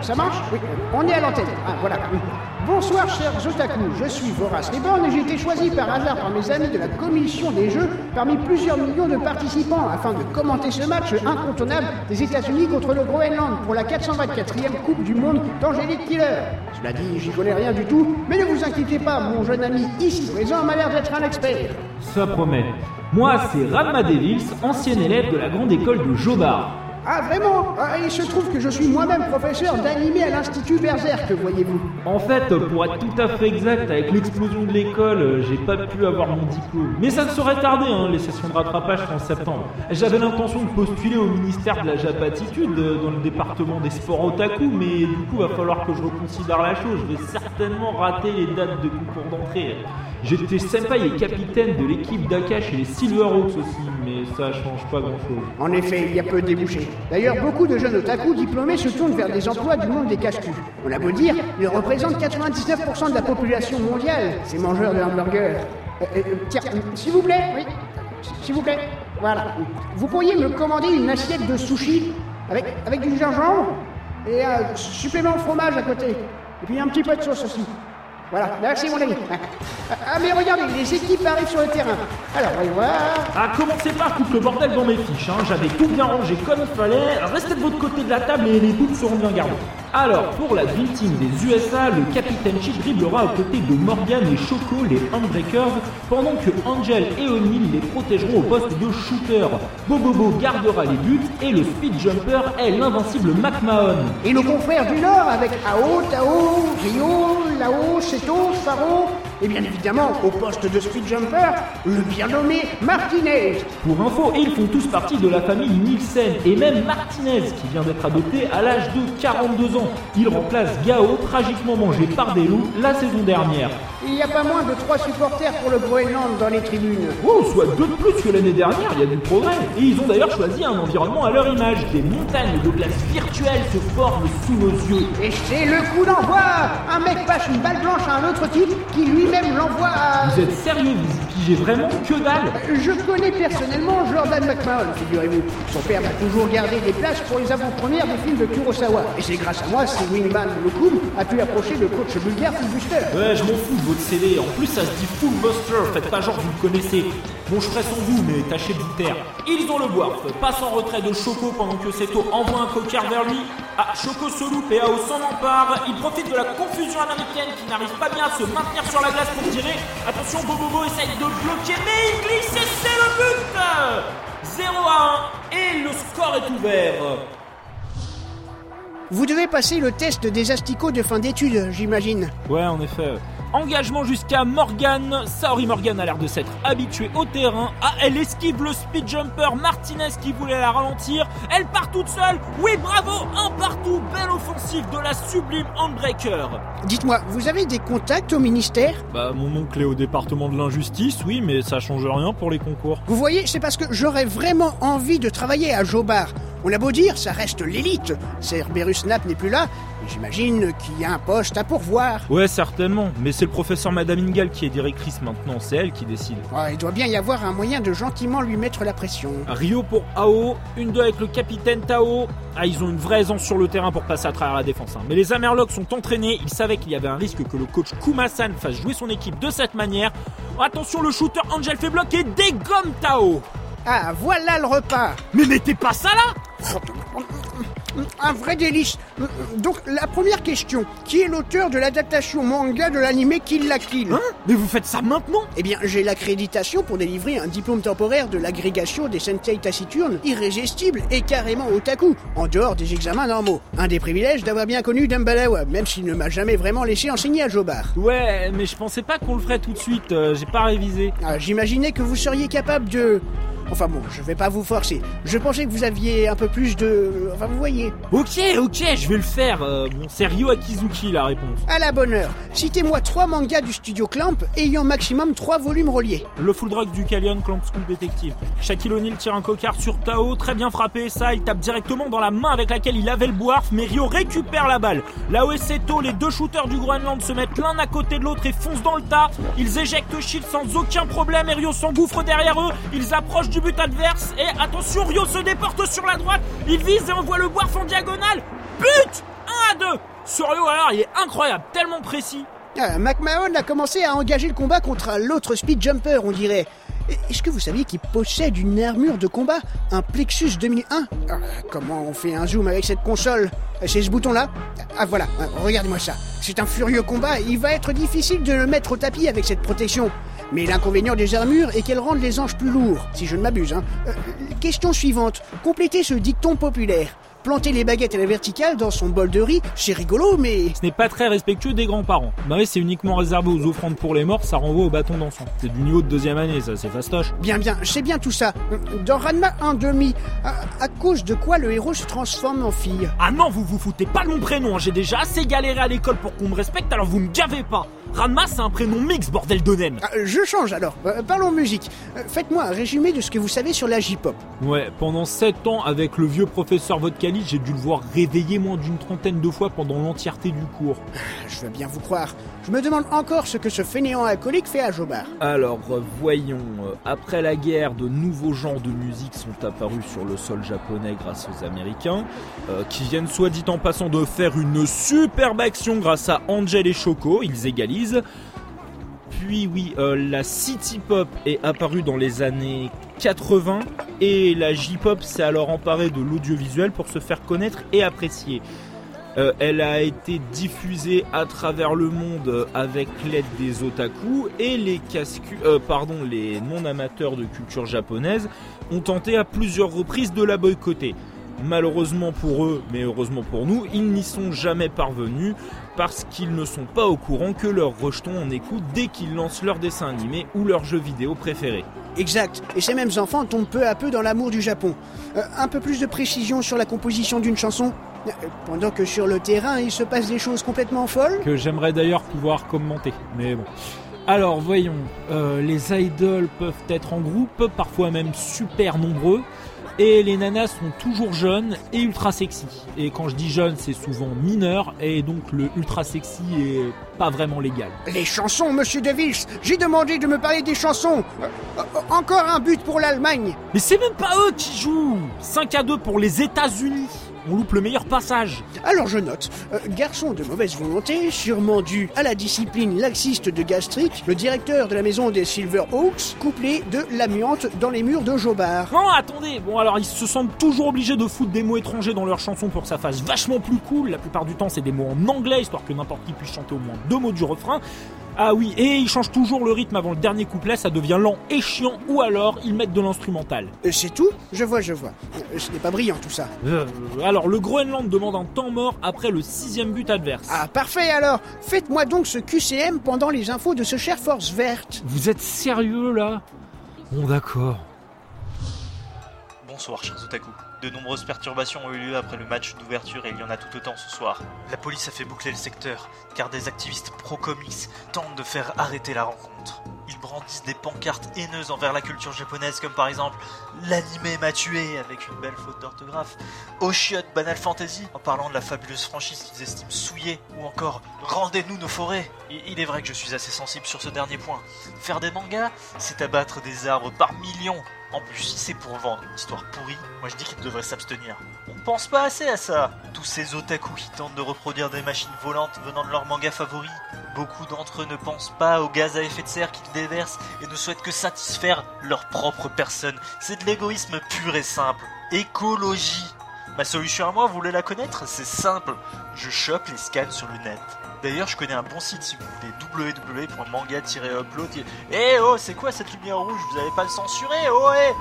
Ça marche Oui, on est à l'antenne. Ah, voilà. Bonsoir, chers otaku. Je suis Vorace Reborn et j'ai été choisi par hasard par mes amis de la commission des jeux parmi plusieurs millions de participants afin de commenter ce match incontournable des États-Unis contre le Groenland pour la 424e Coupe du Monde d'Angélique Killer. Cela dit, j'y connais rien du tout, mais ne vous inquiétez pas, mon jeune ami ici présent m'a l'air d'être un expert. Ça promet. Moi, c'est Radma Devils, ancien élève de la grande école de Jobard. Ah vraiment ah, Il se trouve que je suis moi-même professeur d'animé à l'Institut Berserk, voyez-vous. En fait, pour être tout à fait exact, avec l'explosion de l'école, euh, j'ai pas pu avoir mon diplôme. Mais ça ne saurait tarder, hein, les sessions de rattrapage sont en septembre. J'avais l'intention de postuler au ministère de la Japatitude euh, dans le département des sports otaku, mais du coup, va falloir que je reconsidère la chose. Je vais certainement rater les dates de concours d'entrée. J'étais senpai et capitaine de l'équipe d'Akash et les Silverhawks aussi, mais ça change pas grand-chose. En effet, il y a peu de débouchés. D'ailleurs, beaucoup de jeunes otaku diplômés se tournent vers des emplois du monde des cache On a beau dire, ils représentent 99% de la population mondiale, ces mangeurs de hamburgers. Euh, euh, tiens, s'il vous plaît, oui, s'il vous plaît, voilà. Vous pourriez me commander une assiette de sushi avec, avec du gingembre et un supplément de fromage à côté. Et puis un petit peu de sauce aussi. Voilà, merci mon ami. Ah mais regardez, les équipes arrivent sur le terrain. Alors, voyons voir. Ah, commencez pas à foutre le bordel dans mes fiches, hein. J'avais tout bien rangé comme il fallait. Restez de votre côté de la table et les bouts seront bien gardés. Alors, pour la Dream Team des USA, le Capitaine Chief dribblera aux côtés de Morgan et Choco, les Handbreakers, pendant que Angel et O'Neill les protégeront au poste de shooter. Bobobo gardera les buts et le speed jumper est l'invincible McMahon. Et nos confrères du Nord avec Ao, Tao, Rio, Lao, Seto, Faro, et bien évidemment au poste de speed jumper, le bien nommé Martinez. Pour info, ils font tous partie de la famille Nielsen et même Martinez qui vient d'être adopté à l'âge de 42 ans. Il remplace Gao, tragiquement mangé par des loups la saison dernière. Il n'y a pas moins de trois supporters pour le Groenland dans les tribunes. Oh, soit deux de plus que l'année dernière, il y a du progrès. Et ils ont d'ailleurs choisi un environnement à leur image. Des montagnes de glace virtuelles se forment sous nos yeux. Et c'est le coup d'envoi Un mec passe une balle blanche à un autre type qui lui-même l'envoie à... Vous êtes sérieux Vous pigez vraiment que dalle Je connais personnellement Jordan McMahon, figurez-vous. Son père m'a toujours gardé des places pour les avant-premières des films de Kurosawa. Et c'est grâce à moi si Wingman Lokum a pu approcher le coach bulgare Buster. Ouais, je m'en fous de votre CD. En plus, ça se dit Full Buster. Faites pas genre vous le connaissez. Bon, je ferai sans vous, mais tâchez de vous taire. Ils ont le boire. Passe en retrait de Choco pendant que Seto envoie un cocker vers lui. Ah, Choco se loupe et Ao s'en empare. Il profite de la confusion américaine qui n'arrive pas bien à se maintenir sur la glace pour tirer. Attention, Bobobo essaye de bloquer, mais il glisse et c'est le but 0 à 1 et le score est ouvert. Vous devez passer le test des asticots de fin d'études, j'imagine. Ouais, en effet. Engagement jusqu'à Morgan. Saori Morgan a l'air de s'être habituée au terrain. Ah, elle esquive le speed jumper Martinez qui voulait la ralentir. Elle part toute seule. Oui, bravo, un partout. Belle offensive de la sublime Handbreaker. Dites-moi, vous avez des contacts au ministère? Bah, mon oncle est au département de l'injustice, oui, mais ça change rien pour les concours. Vous voyez, c'est parce que j'aurais vraiment envie de travailler à Jobar. On a beau dire, ça reste l'élite. Cerberus Snap n'est plus là. J'imagine qu'il y a un poste à pourvoir. Ouais, certainement. Mais c'est le professeur Madame Ingal qui est directrice maintenant. C'est elle qui décide. il doit bien y avoir un moyen de gentiment lui mettre la pression. Rio pour Ao. Une deux avec le capitaine Tao. Ah, ils ont une vraie aisance sur le terrain pour passer à travers la défense. Hein. Mais les Amerlocs sont entraînés. Ils savaient qu'il y avait un risque que le coach Kumasan fasse jouer son équipe de cette manière. Attention, le shooter Angel fait bloc et dégomme Tao. Ah, voilà le repas. Mais mettez pas ça là un vrai délice. Donc, la première question. Qui est l'auteur de l'adaptation manga de l'anime Kill la Kill Hein? Mais vous faites ça maintenant? Eh bien, j'ai l'accréditation pour délivrer un diplôme temporaire de l'agrégation des sensei taciturnes, irrésistible et carrément otaku, en dehors des examens normaux. Un des privilèges d'avoir bien connu Dumbalawa, même s'il ne m'a jamais vraiment laissé enseigner à Jobar. Ouais, mais je pensais pas qu'on le ferait tout de suite, euh, j'ai pas révisé. Ah, J'imaginais que vous seriez capable de... Enfin bon, je vais pas vous forcer. Je pensais que vous aviez un peu plus de... Enfin, vous voyez. Ok, ok, je vais le faire. Euh, bon, c'est Ryo Akizuki la réponse. À la bonne heure. Citez-moi trois mangas du studio Clamp ayant maximum trois volumes reliés. Le full drug du Callion Clamp School Detective. Shaquille O'Neal tire un cocard sur Tao, très bien frappé. Ça, il tape directement dans la main avec laquelle il avait le boarf, mais Ryo récupère la balle. Là où est Seto, les deux shooters du Groenland se mettent l'un à côté de l'autre et foncent dans le tas. Ils éjectent Shield sans aucun problème et Ryo s'engouffre derrière eux. Ils approchent du but adverse. Et attention, Rio se déporte sur la droite. Il vise et envoie le boire en diagonale. But 1 à 2 Sur Rio, alors, il est incroyable, tellement précis. Ah, McMahon a commencé à engager le combat contre l'autre speed jumper, on dirait. Est-ce que vous saviez qu'il possède une armure de combat Un Plexus 2001 ah, Comment on fait un zoom avec cette console? C'est ce bouton-là? Ah voilà, regardez-moi ça. C'est un furieux combat, il va être difficile de le mettre au tapis avec cette protection. Mais l'inconvénient des armures est qu'elles rendent les anges plus lourds, si je ne m'abuse. Hein. Euh, question suivante. Complétez ce dicton populaire planter les baguettes à la verticale dans son bol de riz, c'est rigolo, mais... Ce n'est pas très respectueux des grands-parents. Bah oui, c'est uniquement réservé aux offrandes pour les morts, ça renvoie au bâton d'enfant. C'est du niveau de deuxième année, ça, c'est fastoche. Bien, bien, c'est bien tout ça. Dans Ranma 1,5, à, à cause de quoi le héros se transforme en fille? Ah non, vous vous foutez pas de mon prénom, hein. j'ai déjà assez galéré à l'école pour qu'on me respecte, alors vous me gavez pas Ranma, c'est un prénom mix, bordel de ah, je change alors. Euh, parlons musique. Euh, faites-moi un résumé de ce que vous savez sur la J-pop. Ouais, pendant 7 ans, avec le vieux professeur Vodkali, j'ai dû le voir réveiller moins d'une trentaine de fois pendant l'entièreté du cours. Ah, je veux bien vous croire. Je me demande encore ce que ce fainéant alcoolique fait à Jobar. Alors, voyons. Euh, après la guerre, de nouveaux genres de musique sont apparus sur le sol japonais grâce aux Américains, qui viennent soit dit en passant de faire une superbe action grâce à Angel et Choco. Ils égalisent puis oui, euh, la city pop est apparue dans les années 80 et la J-pop s'est alors emparée de l'audiovisuel pour se faire connaître et apprécier. Euh, elle a été diffusée à travers le monde avec l'aide des otaku et les euh, pardon, les non-amateurs de culture japonaise ont tenté à plusieurs reprises de la boycotter. Malheureusement pour eux, mais heureusement pour nous, ils n'y sont jamais parvenus parce qu'ils ne sont pas au courant que leurs rejetons en écoutent dès qu'ils lancent leur dessin animé ou leur jeu vidéo préféré. Exact, et ces mêmes enfants tombent peu à peu dans l'amour du Japon. Euh, un peu plus de précision sur la composition d'une chanson euh, pendant que sur le terrain, il se passe des choses complètement folles. Que j'aimerais d'ailleurs pouvoir commenter, mais bon. Alors voyons, euh, les idoles peuvent être en groupe, parfois même super nombreux. Et les nanas sont toujours jeunes et ultra sexy. Et quand je dis jeune, c'est souvent mineur, et donc le ultra sexy est pas vraiment légal. Les chansons, monsieur De J'ai demandé de me parler des chansons. Euh, euh, Encore un but pour l'Allemagne. Mais c'est même pas eux qui jouent. 5 à 2 pour les États-Unis on loupe le meilleur passage. Alors je note, euh, garçon de mauvaise volonté, sûrement dû à la discipline laxiste de Gastric, le directeur de la maison des Silver Oaks, couplé de l'amiante dans les murs de Jobard. Non, attendez, bon alors ils se sentent toujours obligés de foutre des mots étrangers dans leurs chansons pour que ça fasse vachement plus cool. La plupart du temps c'est des mots en anglais, histoire que n'importe qui puisse chanter au moins deux mots du refrain. Ah oui, et ils changent toujours le rythme avant le dernier couplet, ça devient lent et chiant, ou alors ils mettent de l'instrumental. Euh, c'est tout Je vois, je vois. Euh, ce n'est pas brillant tout ça. Euh, alors le Groenland demande un temps mort après le sixième but adverse. Ah parfait alors Faites-moi donc ce QCM pendant les infos de ce cher Force Verte. Vous êtes sérieux là? Bon d'accord. Bonsoir chers otaku. De nombreuses perturbations ont eu lieu après le match d'ouverture et il y en a tout autant ce soir. La police a fait boucler le secteur, car des activistes pro-comics tentent de faire arrêter la rencontre. Ils brandissent des pancartes haineuses envers la culture japonaise, comme par exemple L'anime m'a tué avec une belle faute d'orthographe, Oshiot Banal Fantasy en parlant de la fabuleuse franchise qu'ils estiment souillée, ou encore Rendez-nous nos forêts. il est vrai que je suis assez sensible sur ce dernier point. Faire des mangas, c'est abattre des arbres par millions en plus, si c'est pour vendre une histoire pourrie, moi je dis qu'ils devraient s'abstenir. On pense pas assez à ça. Tous ces otaku qui tentent de reproduire des machines volantes venant de leur manga favori. Beaucoup d'entre eux ne pensent pas au gaz à effet de serre qu'ils déversent et ne souhaitent que satisfaire leur propre personne. C'est de l'égoïsme pur et simple. Écologie. Ma solution à moi, vous voulez la connaître? C'est simple. Je chope les scans sur le net. D'ailleurs, je connais un bon site si vous voulez www.manga-upload. Eh oh, c'est quoi cette lumière rouge? Vous avez pas le censurer Oh, eh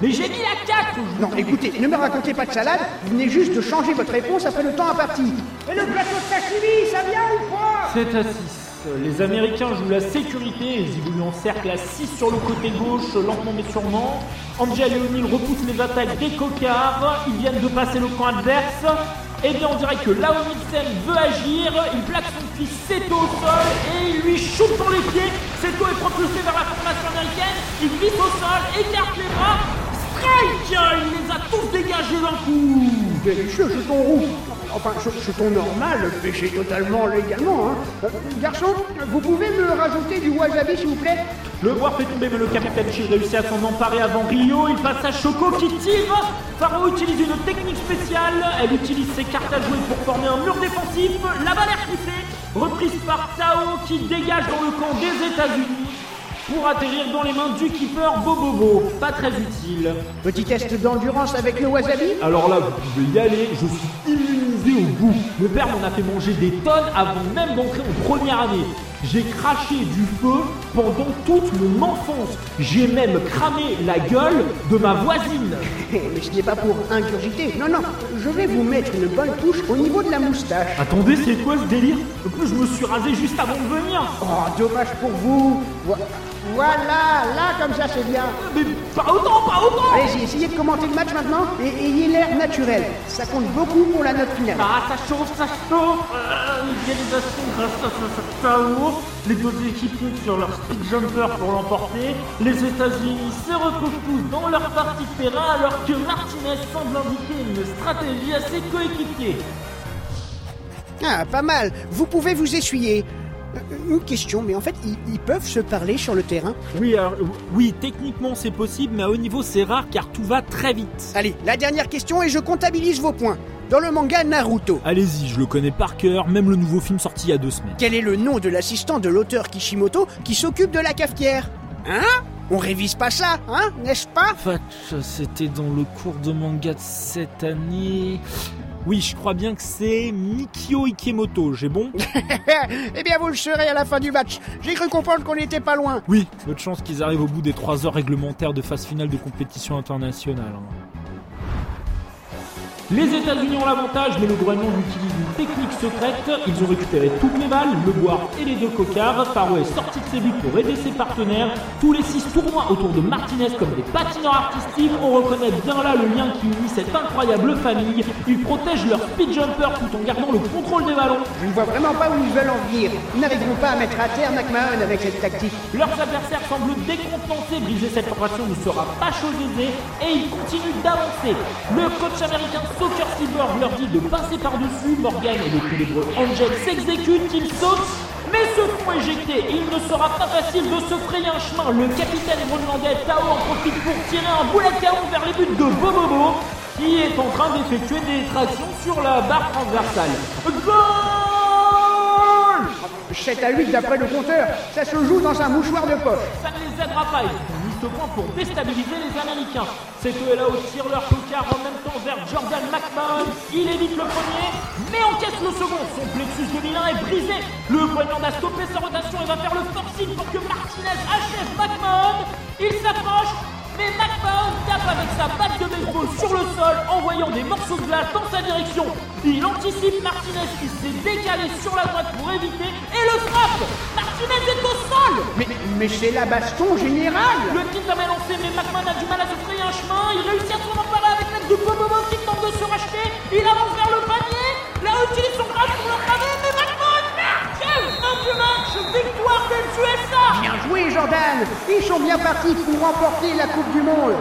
mais j'ai mis la 4 Non, écoutez, ne me racontez pas de salade, vous venez juste de changer votre réponse après le temps imparti. Et le plateau de sashimi, ça vient ou quoi? 7 à 6. Les Américains jouent la sécurité, ils évoluent en cercle à 6 sur le côté gauche, lentement mais sûrement. Angel et O'Neill repoussent les attaques des cocards, ils viennent de passer le camp adverse. Et eh bien on dirait que Lao Nielsen veut agir, il plaque son fils Seto au sol et il lui shoot dans les pieds. Seto est propulsé vers la formation américaine, il glisse au sol, écarte les bras, Il les a tous dégagés d'un coup Délicieux, je ton roux enfin, ce, ce ton normal, pêcher totalement légalement. Hein. Euh, garçon, vous pouvez me rajouter du wasabi, s'il vous plaît? Le boire fait tomber, mais le capitaine Chi réussit à s'en emparer avant Rio. Il passe à Choco qui tire. Faro utilise une technique spéciale. Elle utilise ses cartes à jouer pour former un mur défensif. La balle est repoussée. Reprise par Tao qui dégage dans le camp des États-Unis pour atterrir dans les mains du keeper Bobobo. Pas très utile. Petit test d'endurance avec le wasabi Alors là, vous pouvez y aller, je suis immunisé au goût. Mon père m'en a fait manger des tonnes avant même d'entrer en première année. J'ai craché du feu pendant toute mon enfance. J'ai même cramé la gueule de ma voisine. Mais ce n'est pas pour ingurgiter. Non, non, je vais vous mettre une bonne touche au niveau de la moustache. Attendez, c'est quoi ce délire? En plus, je me suis rasé juste avant de venir. Oh, dommage pour vous. Vo- Voilà, là, comme ça, c'est bien. Mais pas autant, pas autant Allez-y, essayez de commenter le match maintenant et ayez l'air naturel. Ça compte beaucoup pour la note finale. Ah, ça chauffe, ça chauffe euh, Égalisation grâce à ce Tao. Les deux équipes sur leur speed jumper pour l'emporter. Les États-Unis se retrouvent tous dans leur partie de terrain alors que Martinez semble indiquer une stratégie à ses coéquipiers. Ah, pas mal. Vous pouvez vous essuyer. Euh, Une question, mais en fait, ils, ils peuvent se parler sur le terrain Oui, alors, oui, techniquement c'est possible, mais à haut niveau c'est rare car tout va très vite. Allez, la dernière question et je comptabilise vos points. Dans le manga Naruto, Allez-y, je le connais par cœur, même le nouveau film sorti il y a deux semaines. quel est le nom de l'assistant de l'auteur Kishimoto qui s'occupe de la cafetière? Hein? On révise pas ça, hein N'est-ce pas? Fatch, c'était dans le cours de manga de cette année. Oui, je crois bien que c'est Mikio Ikemoto, j'ai bon Eh bien, vous le saurez à la fin du match. J'ai cru comprendre qu'on n'était pas loin. Oui, peu de chance qu'ils arrivent au bout des 3 heures réglementaires de phase finale de compétition internationale. hein. Les États-Unis ont l'avantage, mais le Groenland utilise une technique secrète. Ils ont récupéré toutes les balles, le boire et les deux cocards. Faro est sorti de ses buts pour aider ses partenaires. Tous les six tournoient autour de Martinez comme des patineurs artistiques. On reconnaît bien là le lien qui unit cette incroyable famille. Ils protègent leur speed jumper tout en gardant le contrôle des ballons. Je ne vois vraiment pas où ils veulent en venir. Ils n'arriveront pas à mettre à terre McMahon avec cette tactique. Leurs adversaires semblent décontenancés, briser cette formation ne sera pas chose aisée et ils continuent d'avancer. Le coach américain Soccer Cyborg leur dit de passer par-dessus, Morgan et le célèbre Angel s'exécutent, ils sautent, mais se font éjecter il ne sera pas facile de se frayer un chemin. Le capitaine groenlandais Tao en profite pour tirer un boulet de canon vers les buts de Bobobo qui est en train d'effectuer des tractions sur la barre transversale. Goal 7 à 8 d'après le compteur. Ça se joue dans un mouchoir de poche. Ça ne les aidera pas, pour déstabiliser les Américains. Seto et Lao tirent leur tocard en même temps vers Jordan McMahon. Il évite le premier, mais encaisse le second. Son plexus de Milan est brisé. Le Groenland a stoppé sa rotation et va faire le forcing pour que Martinez achève McMahon. Il s'approche, mais McMahon tape avec sa batte de baseball sur le sol, envoyant des morceaux de glace dans sa direction. Il anticipe Martinez qui s'est décalé sur la droite pour éviter et le frappe. Martinez est au sol. Mais, mais c'est la baston générale Le tir avait lancé, mais McMahon a du mal à se frayer un chemin. Il réussit à s'en emparer avec l'aide de Bobobo qui tente de se racheter. Il avance USA Bien joué, Jordan Ils sont bien partis pour remporter la Coupe du Monde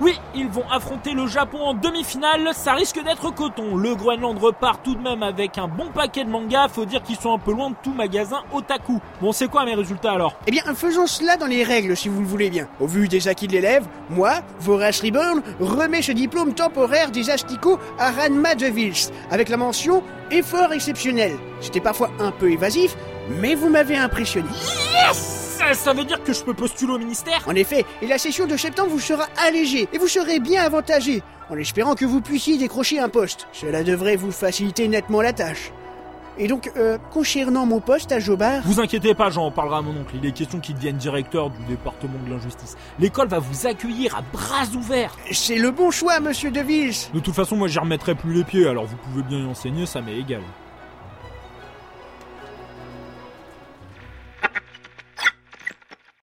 Oui, ils vont affronter le Japon en demi-finale, ça risque d'être coton. Le Groenland repart tout de même avec un bon paquet de mangas, faut dire qu'ils sont un peu loin de tout magasin otaku. Bon, c'est quoi mes résultats alors? Eh bien, faisons cela dans les règles, si vous le voulez bien. Au vu des acquis de l'élève, moi, Vorace Reborn, remets ce diplôme temporaire des asticots à Ranma de Vils, avec la mention « effort exceptionnel ». C'était parfois un peu évasif, mais vous m'avez impressionné. Yes Ça veut dire que je peux postuler au ministère? En effet, et la session de septembre vous sera allégée, et vous serez bien avantagé, en espérant que vous puissiez décrocher un poste. Cela devrait vous faciliter nettement la tâche. Et donc, euh, concernant mon poste à Jobard... Vous inquiétez pas, j'en parlerai à mon oncle. Il est question qu'il devienne directeur du département de l'injustice. L'école va vous accueillir à bras ouverts. C'est le bon choix, monsieur De Vils De toute façon, moi j'y remettrai plus les pieds, alors vous pouvez bien y enseigner, ça m'est égal.